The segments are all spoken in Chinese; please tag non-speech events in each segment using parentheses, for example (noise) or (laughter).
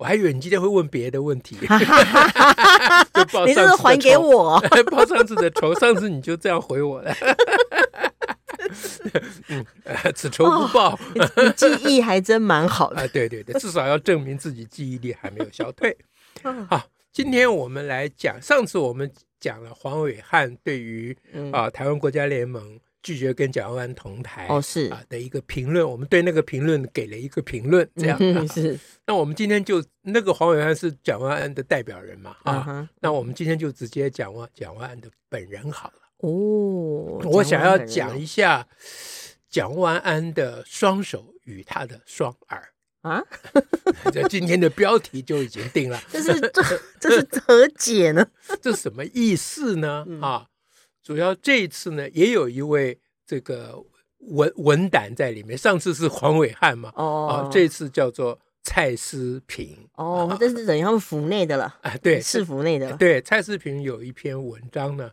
我还以为你今天会问别的问题，(laughs) (laughs) 你这是还给我 (laughs) 报上次的仇，上次你就这样回我了。嗯，此仇不报，哦、你记忆还真蛮好的。啊，对对对，至少要证明自己记忆力还没有消退。好，今天我们来讲，上次我们讲了黄伟汉对于啊台湾国家联盟。拒绝跟蒋万安同台哦，是啊的一个评论，我们对那个评论给了一个评论，这样、啊、是。那我们今天就那个黄伟安是蒋万安的代表人嘛啊，那我们今天就直接讲万蒋万安的本人好了哦。我想要讲一下蒋万安的双手与他的双耳啊，(laughs) 这今天的标题就已经定了。这是这这是 (laughs) 何解呢？(laughs) 这什么意思呢？啊？主要这一次呢，也有一位这个文文胆在里面。上次是黄伟汉嘛，哦，啊，这次叫做蔡思平，哦，这是等于他们府内的了啊，对，是府内的。对，蔡思平有一篇文章呢。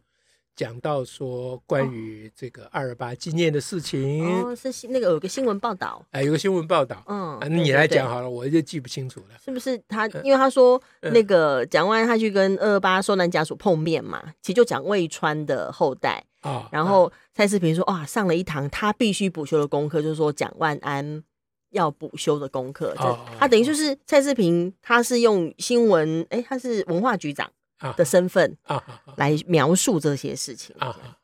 讲到说关于这个二二八纪念的事情，哦，是那个有个新闻报道，哎，有个新闻报道，嗯，那你来讲好了，我就记不清楚了。是不是他？因为他说那个蒋万安他去跟二二八受难家属碰面嘛，其实就讲魏川的后代啊。然后蔡世平说，哇，上了一堂他必须补修的功课，就是说蒋万安要补修的功课。他等于就是蔡世平，他是用新闻，哎，他是文化局长。的身份啊，来描述这些事情啊。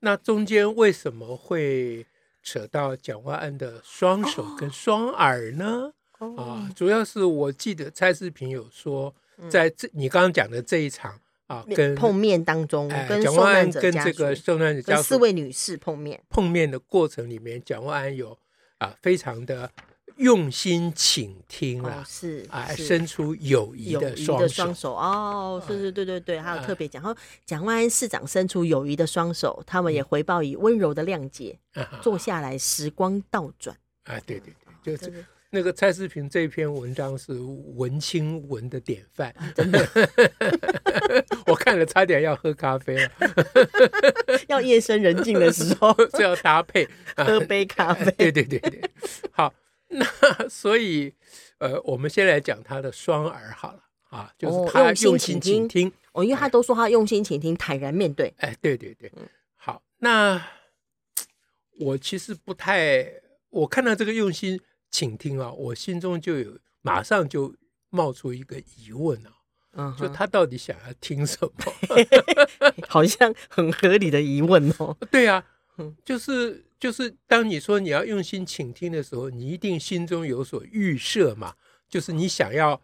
那中间为什么会扯到蒋万安的双手跟双耳呢？啊，主要是我记得蔡世平有说，在这你刚刚讲的这一场啊，跟碰面当中，跟蒋万安跟这个受难者家属四位女士碰面碰面的过程里面，蒋万安有啊非常的。用心倾听了，是啊，伸出友谊的双手。哦，是是，对对对，还有特别讲，然后蒋万安市长伸出友谊的双手，他们也回报以温柔的谅解，坐下来，时光倒转。啊，对对对，就是那个蔡世平这篇文章是文青文的典范，真的，(laughs) 我看了差点要喝咖啡了，(laughs) 要夜深人静的时候。(laughs) 就要搭配。喝杯咖啡，对对对对，好。(laughs) 那所以，呃，我们先来讲他的双耳好了啊，就是他用心倾听哦，因为他都说他用心倾听，坦然面对。哎，对对对，好。那我其实不太，我看到这个用心倾听啊，我心中就有马上就冒出一个疑问啊，嗯，就他到底想要听什么？(laughs) 好像很合理的疑问哦。对啊，就是。就是当你说你要用心倾听的时候，你一定心中有所预设嘛。就是你想要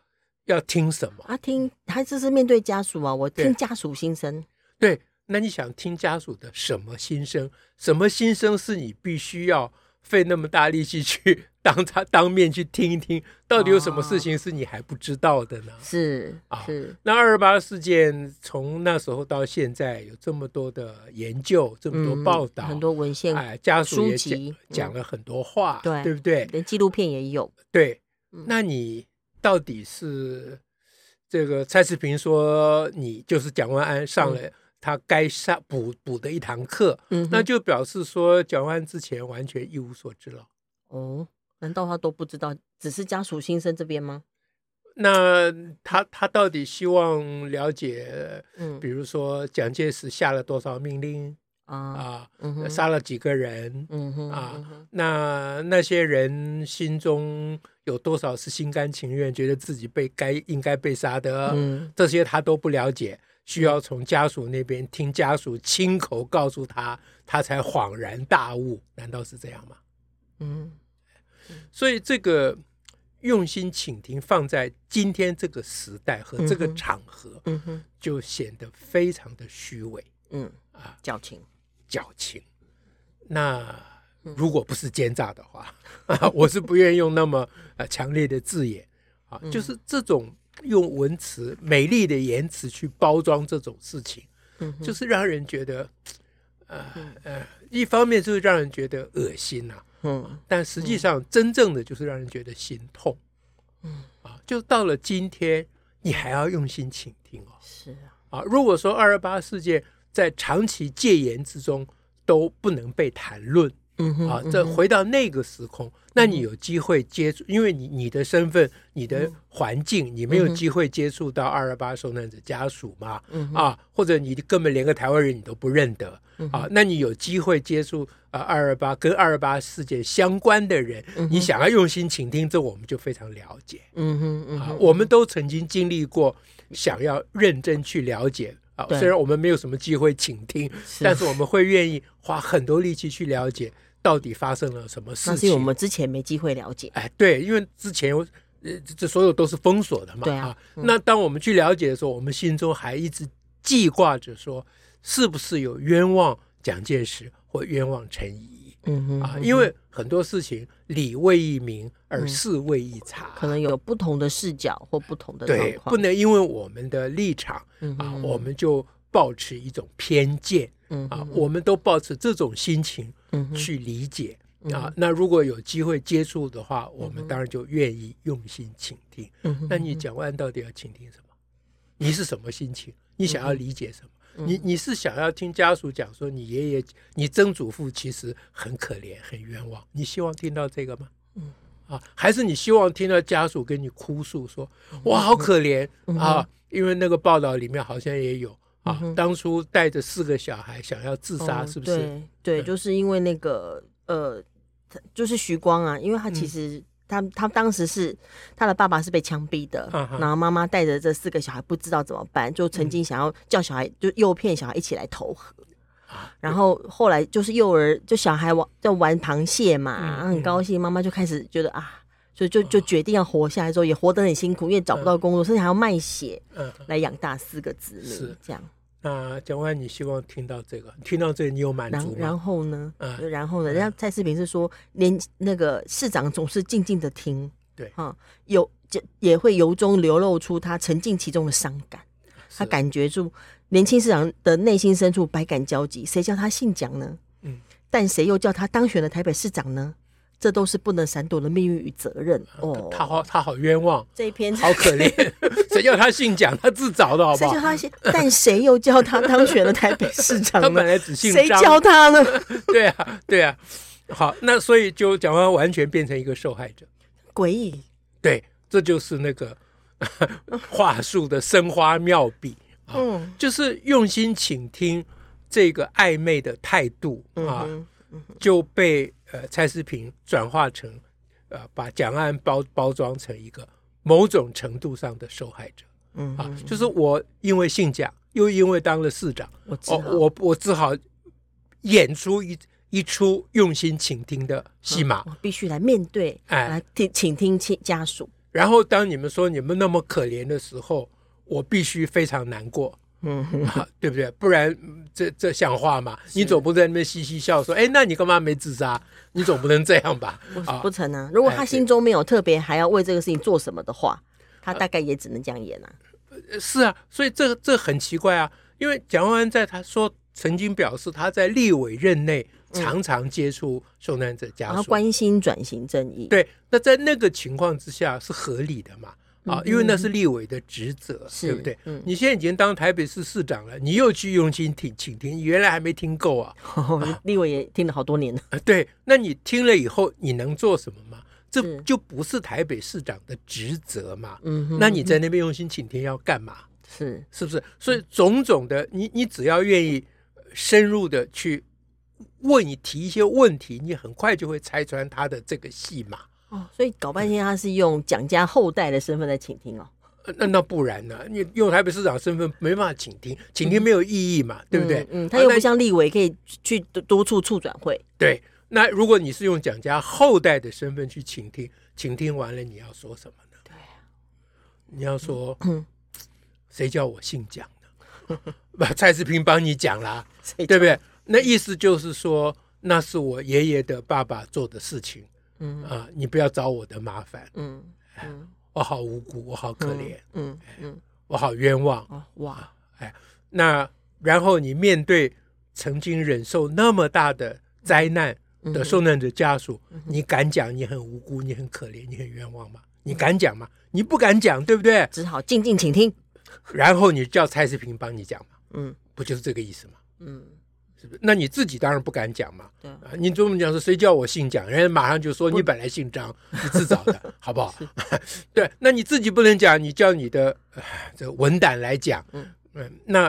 要听什么？啊，听，他这是面对家属啊，我听家属心声。对，那你想听家属的什么心声？什么心声是你必须要费那么大力气去？当他当面去听一听，到底有什么事情是你还不知道的呢？(laughs) 是啊，是。那二二八事件从那时候到现在，有这么多的研究，这么多报道，很多文献，哎，家属也讲讲了很多话，对，对不对？连纪录片也有。对，那你到底是这个蔡世平说你就是蒋万安上了他该上补补的一堂课，嗯，那就表示说蒋万安之前完全一无所知了。哦。难道他都不知道，只是家属心声这边吗？那他他到底希望了解，嗯，比如说蒋介石下了多少命令啊啊，嗯、杀了几个人，嗯哼啊，嗯、哼那那些人心中有多少是心甘情愿，觉得自己被该应该被杀的？嗯，这些他都不了解，需要从家属那边听家属亲口告诉他，他才恍然大悟。难道是这样吗？嗯。所以这个用心倾听放在今天这个时代和这个场合，嗯哼，就显得非常的虚伪，嗯啊，矫情，矫情。那如果不是奸诈的话，啊，(laughs) 我是不愿意用那么呃强烈的字眼。啊，就是这种用文词美丽的言辞去包装这种事情，嗯，就是让人觉得，呃呃，一方面就是让人觉得恶心呐，嗯，但实际上真正的就是让人觉得心痛，嗯。啊，就到了今天，你还要用心倾听哦，是啊，啊，如果说二二八事件在长期戒严之中都不能被谈论。嗯哼，啊，这回到那个时空，那你有机会接触，因为你你的身份、你的环境，你没有机会接触到二二八受难者家属嘛？啊，或者你根本连个台湾人你都不认得啊，那你有机会接触啊二二八跟二二八事件相关的人，你想要用心倾听，这我们就非常了解。嗯哼，啊，我们都曾经经历过，想要认真去了解。啊，虽然我们没有什么机会倾听，但是我们会愿意花很多力气去了解。到底发生了什么事情？那是我们之前没机会了解。哎，对，因为之前呃，这所有都是封锁的嘛。对啊。啊嗯、那当我们去了解的时候，我们心中还一直记挂着说，是不是有冤枉蒋介石或冤枉陈仪？嗯哼。啊，因为很多事情理未一明，而事未易查，可能有不同的视角或不同的对，不能因为我们的立场啊，我们就抱持一种偏见。嗯啊，我们都抱持这种心情。去理解啊，那如果有机会接触的话，我们当然就愿意用心倾听。那你讲完到底要倾听什么？你是什么心情？你想要理解什么？你你是想要听家属讲说你爷爷、你曾祖父其实很可怜、很冤枉？你希望听到这个吗？嗯啊，还是你希望听到家属跟你哭诉说，我好可怜啊，因为那个报道里面好像也有。啊，当初带着四个小孩想要自杀，是不是？对，对，就是因为那个呃，就是徐光啊，因为他其实他他当时是他的爸爸是被枪毙的，然后妈妈带着这四个小孩不知道怎么办，就曾经想要叫小孩就诱骗小孩一起来投河，然后后来就是幼儿就小孩玩在玩螃蟹嘛，很高兴，妈妈就开始觉得啊，所以就就决定要活下来之后也活得很辛苦，因为找不到工作，甚至还要卖血来养大四个子女，这样。那蒋万，你希望听到这个？听到这个，你有满足吗？然后呢？嗯，然后呢？人家蔡世平是说，连那个市长总是静静的听，对，哈，有也会由衷流露出他沉浸其中的伤感，他感觉住年轻市长的内心深处百感交集。谁叫他姓蒋呢？嗯，但谁又叫他当选了台北市长呢？这都是不能闪躲的命运与责任哦。他好，他好冤枉。这一篇好可怜，(laughs) 谁叫他姓蒋？他自找的好不好？谁叫他姓？但谁又叫他当选了台北市长呢？他本来只姓张。谁叫他呢？(laughs) 对啊，对啊。好，那所以就蒋万安完全变成一个受害者，诡异。对，这就是那个 (laughs) 话术的生花妙笔啊，嗯，就是用心倾听这个暧昧的态度啊，就被。呃，蔡思平转化成，呃，把蒋万安包包装成一个某种程度上的受害者，嗯，啊，就是我因为姓蒋，又因为当了市长，我我我只好演出一一出用心倾听的戏码，我必须来面对，哎，来听倾听亲家属，然后当你们说你们那么可怜的时候，我必须非常难过。嗯，对不对？不然这这像话吗？你总不在那边嘻嘻笑说，哎，那你干嘛没自杀？你总不能这样吧？(laughs) 不不成啊！如果他心中没有特别还要为这个事情做什么的话，他大概也只能这样演啊。是啊，所以这这很奇怪啊，因为蒋万安在他说曾经表示他在立委任内常常接触受难者家属，然后关心转型正义。对，那在那个情况之下是合理的嘛？啊，因为那是立委的职责，对不对？你现在已经当台北市市长了，你又去用心听请听，原来还没听够 (laughs) 啊！立委也听了好多年了。对，那你听了以后，你能做什么吗？这就不是台北市长的职责嘛。嗯，那你在那边用心请听要干嘛？是是不是？所以种种的，你你只要愿意深入的去问你提一些问题，你很快就会拆穿他的这个戏码。哦，所以搞半天他是用蒋家后代的身份在倾听哦。那那不然呢？你用台北市长身份没办法请听，请听没有意义嘛，嗯、对不对？嗯，嗯，他又不像立委可以去多处促转会。对，那如果你是用蒋家后代的身份去请听，请听完了你要说什么呢？对、啊，你要说，嗯，谁叫我姓蒋呢？(laughs) 把蔡世平帮你讲啦，对不对？那意思就是说，那是我爷爷的爸爸做的事情。嗯啊，你不要找我的麻烦。嗯，嗯我好无辜，我好可怜，嗯嗯，我好冤枉，哇，哎，那然后你面对曾经忍受那么大的灾难的受难者家属，你敢讲你很无辜，你很可怜，你很冤枉吗？你敢讲吗？你不敢讲，对不对？只好静静倾听，然后你叫蔡世平帮你讲嘛，嗯，不就是这个意思吗？嗯。那你自己当然不敢讲嘛。对啊，你这么讲说，谁叫我姓蒋？人家马上就说你本来姓张，你自找的，(laughs) 好不好？(laughs) 对，那你自己不能讲，你叫你的这个文胆来讲。嗯嗯，那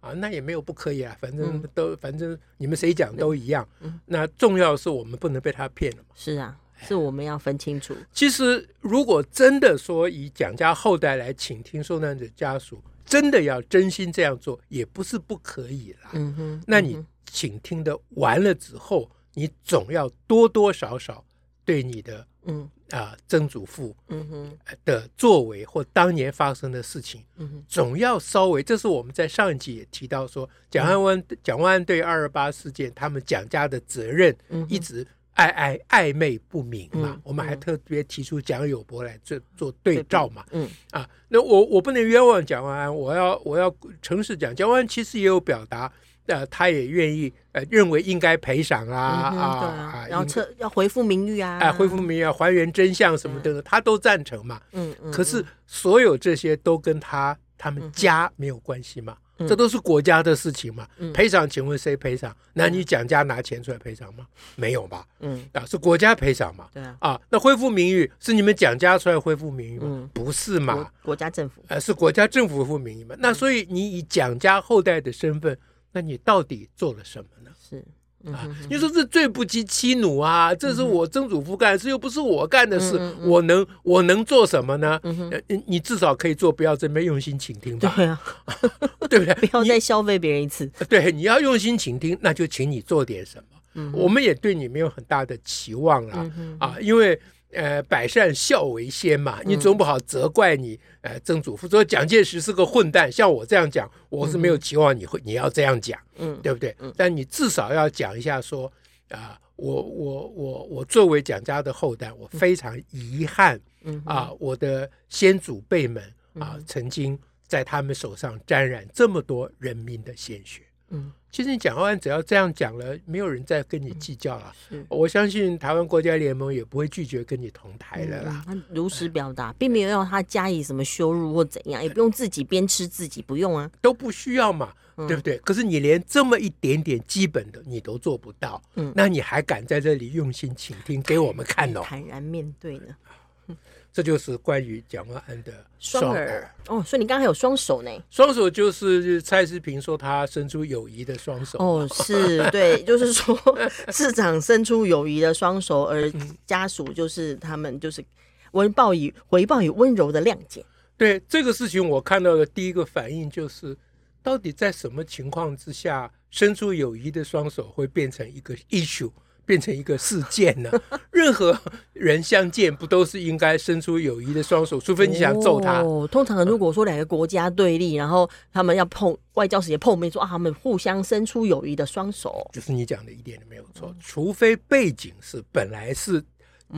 啊，那也没有不可以啊，反正都反正你们谁讲都一样。那重要是我们不能被他骗了嘛。是啊，是我们要分清楚。其实，如果真的说以蒋家后代来倾听受难者家属。真的要真心这样做，也不是不可以啦。嗯哼，那你倾听的完了之后，你总要多多少少对你的嗯。啊曾祖父嗯哼。的作为或当年发生的事情，总要稍微。这是我们在上一集也提到说，蒋万安蒋万安对二二八事件，他们蒋家的责任一直。暧暧暧昧不明嘛，嗯、我们还特别提出蒋友柏来做做对照嘛，嗯。啊，那我我不能冤枉蒋万安，我要我要诚实讲，蒋万安其实也有表达，呃，他也愿意呃认为应该赔偿啊、嗯、啊，啊然后撤要恢复名誉啊，哎，恢复名誉啊，还原真相什么的，嗯、他都赞成嘛，嗯嗯，可是所有这些都跟他他们家没有关系嘛。这都是国家的事情嘛，赔偿，请问谁赔偿？那你蒋家拿钱出来赔偿吗？没有吧？嗯，啊，是国家赔偿嘛？对啊，啊，那恢复名誉是你们蒋家出来恢复名誉吗？不是嘛？国家政府，呃，是国家政府恢复名誉嘛？那所以你以蒋家后代的身份，那你到底做了什么呢？是。啊！你说这罪不及妻奴啊！这是我曾祖父干的事，又不是我干的事，我能我能做什么呢？你你至少可以做，不要这么用心倾听吧。对啊，(laughs) 对不对？(laughs) 不要再消费别人一次。对，你要用心倾听，那就请你做点什么。我们也对你没有很大的期望了啊，因为。呃，百善孝为先嘛，你总不好责怪你呃曾祖父说蒋介石是个混蛋，像我这样讲，我是没有期望你会你要这样讲，嗯，对不对？但你至少要讲一下说啊，我我我我作为蒋家的后代，我非常遗憾，嗯啊，我的先祖辈们啊，曾经在他们手上沾染这么多人民的鲜血。嗯，其实你蒋万安只要这样讲了，没有人再跟你计较了。是，我相信台湾国家联盟也不会拒绝跟你同台的啦。他如实表达，并没有要他加以什么羞辱或怎样，也不用自己鞭笞自己，不用啊，都不需要嘛，对不对？可是你连这么一点点基本的你都做不到，嗯，那你还敢在这里用心倾听给我们看哦？坦然面对呢？这就是关于蒋万安的双耳哦，所以你刚刚还有双手呢？双手就是蔡世平说他伸出友谊的双手哦，是对，(laughs) 就是说 (laughs) 市长伸出友谊的双手，而家属就是他们就是温报以回报以温柔的谅解。对这个事情，我看到的第一个反应就是，到底在什么情况之下，伸出友谊的双手会变成一个 issue？变成一个事件呢？(laughs) 任何人相见不都是应该伸出友谊的双手？除非你想揍他。哦，通常如果说两个国家对立，然后他们要碰外交时也碰面，说啊，他们互相伸出友谊的双手，就是你讲的一点都没有错。除非背景是本来是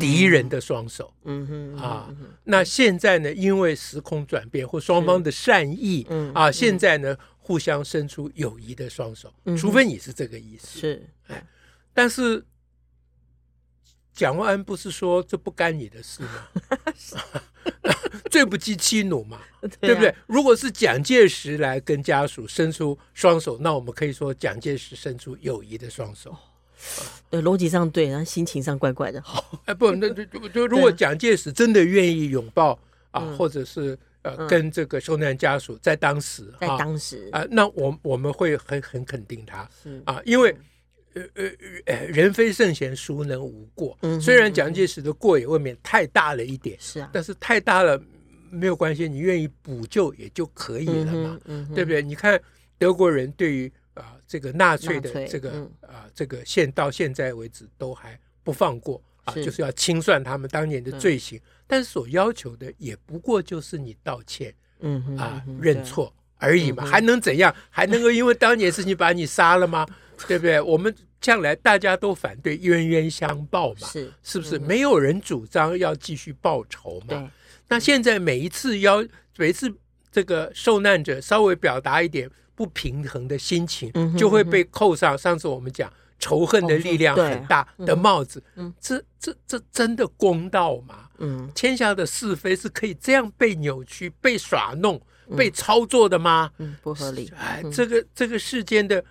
敌人的双手，嗯哼啊，那现在呢，因为时空转变或双方的善意，嗯啊，现在呢，互相伸出友谊的双手，除非你是这个意思，是哎，但是。蒋万安不是说这不干你的事吗？(laughs) 最不及妻奴嘛，对不对？如果是蒋介石来跟家属伸出双手，那我们可以说蒋介石伸出友谊的双手。呃，逻辑上对，然后心情上怪怪的。好 (laughs) 哎，不，那就就如果蒋介石真的愿意拥抱啊，或者是呃，跟这个受难家属在当时，在当时啊，那我我们会很很肯定他啊，因为。呃呃呃，人非圣贤，孰能无过？嗯、虽然蒋介石的过也未免太大了一点，是啊，但是太大了没有关系，你愿意补救也就可以了嘛，嗯嗯、对不对？你看德国人对于啊、呃、这个纳粹的这个啊、这个现到现在为止都还不放过啊，是就是要清算他们当年的罪行，嗯、但是所要求的也不过就是你道歉，嗯哼啊认错而已嘛，嗯、还能怎样？还能够因为当年事情把你杀了吗？对不对？我们将来大家都反对冤冤相报嘛，是是不是？没有人主张要继续报仇嘛？那现在每一次要每一次这个受难者稍微表达一点不平衡的心情，就会被扣上上次我们讲仇恨的力量很大的帽子。这这这真的公道吗？嗯，天下的是非是可以这样被扭曲、被耍弄、被操作的吗？嗯，不合理。哎，这个这个世间的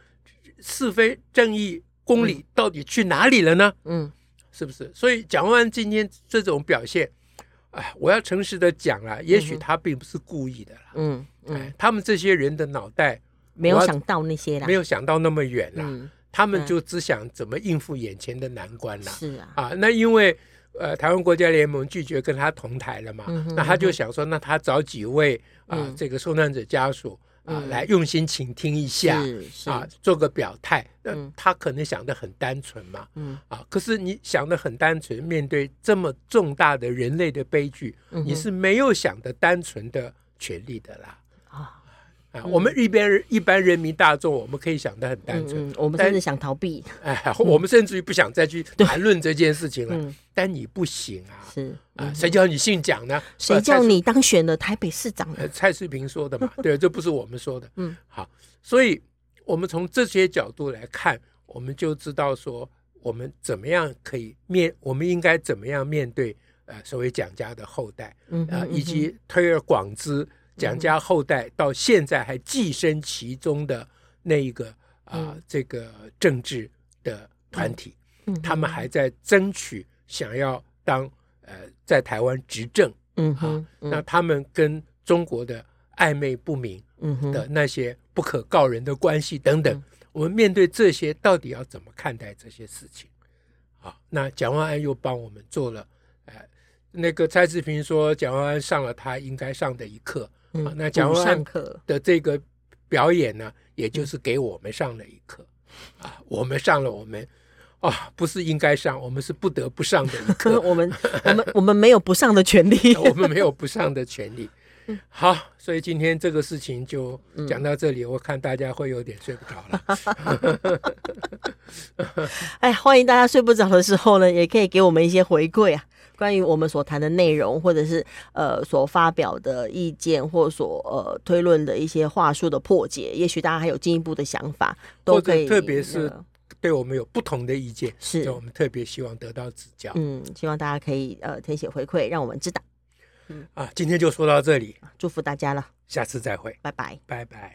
是非、正义、公理到底去哪里了呢？嗯，是不是？所以蒋万安今天这种表现，哎，我要诚实的讲啊，也许他并不是故意的了。嗯，哎，他们这些人的脑袋没有想到那些啦，没有想到那么远了。他们就只想怎么应付眼前的难关了。是啊，啊，那因为。呃，台湾国家联盟拒绝跟他同台了嘛？那他就想说，那他找几位啊，呃嗯、这个受难者家属啊，来用心倾听一下啊，做个表态。那他可能想的很单纯嘛，嗯、啊，可是你想的很单纯，面对这么重大的人类的悲剧，你是没有想的单纯的权利的啦。啊，我们一般一般人民大众，我们可以想的很单纯，我们甚至想逃避。哎，(laughs) 我们甚至于不想再去谈论这件事情了。但你不行啊，是啊，谁叫你姓蒋呢？谁叫你当选了台北市长呢？蔡世平说的嘛，(laughs) 对，这不是我们说的。嗯，好，所以我们从这些角度来看，我们就知道说，我们怎么样可以面，我们应该怎么样面对呃，所谓蒋家的后代，啊，以及推而广之。蒋家后代到现在还寄生其中的那一个啊、呃，这个政治的团体，他们还在争取想要当呃在台湾执政，嗯啊，那他们跟中国的暧昧不明的那些不可告人的关系等等，我们面对这些到底要怎么看待这些事情？啊，那蒋万安又帮我们做了，呃，那个蔡志平说蒋万安上了他应该上的一课。啊，那蒋万安的这个表演呢，也就是给我们上了一课啊，我们上了我们啊，不是应该上，我们是不得不上的一课。(laughs) 我们我们我们没有不上的权利，我们没有不上的权利。(laughs) (laughs) 好，所以今天这个事情就讲到这里，我看大家会有点睡不着了。哎，欢迎大家睡不着的时候呢，也可以给我们一些回馈啊。关于我们所谈的内容，或者是呃所发表的意见，或所呃推论的一些话术的破解，也许大家还有进一步的想法，都可以。特别是对我们有不同的意见，是我们特别希望得到指教。嗯，希望大家可以呃填写回馈，让我们知道。嗯啊，今天就说到这里，祝福大家了，下次再会，拜拜，拜拜。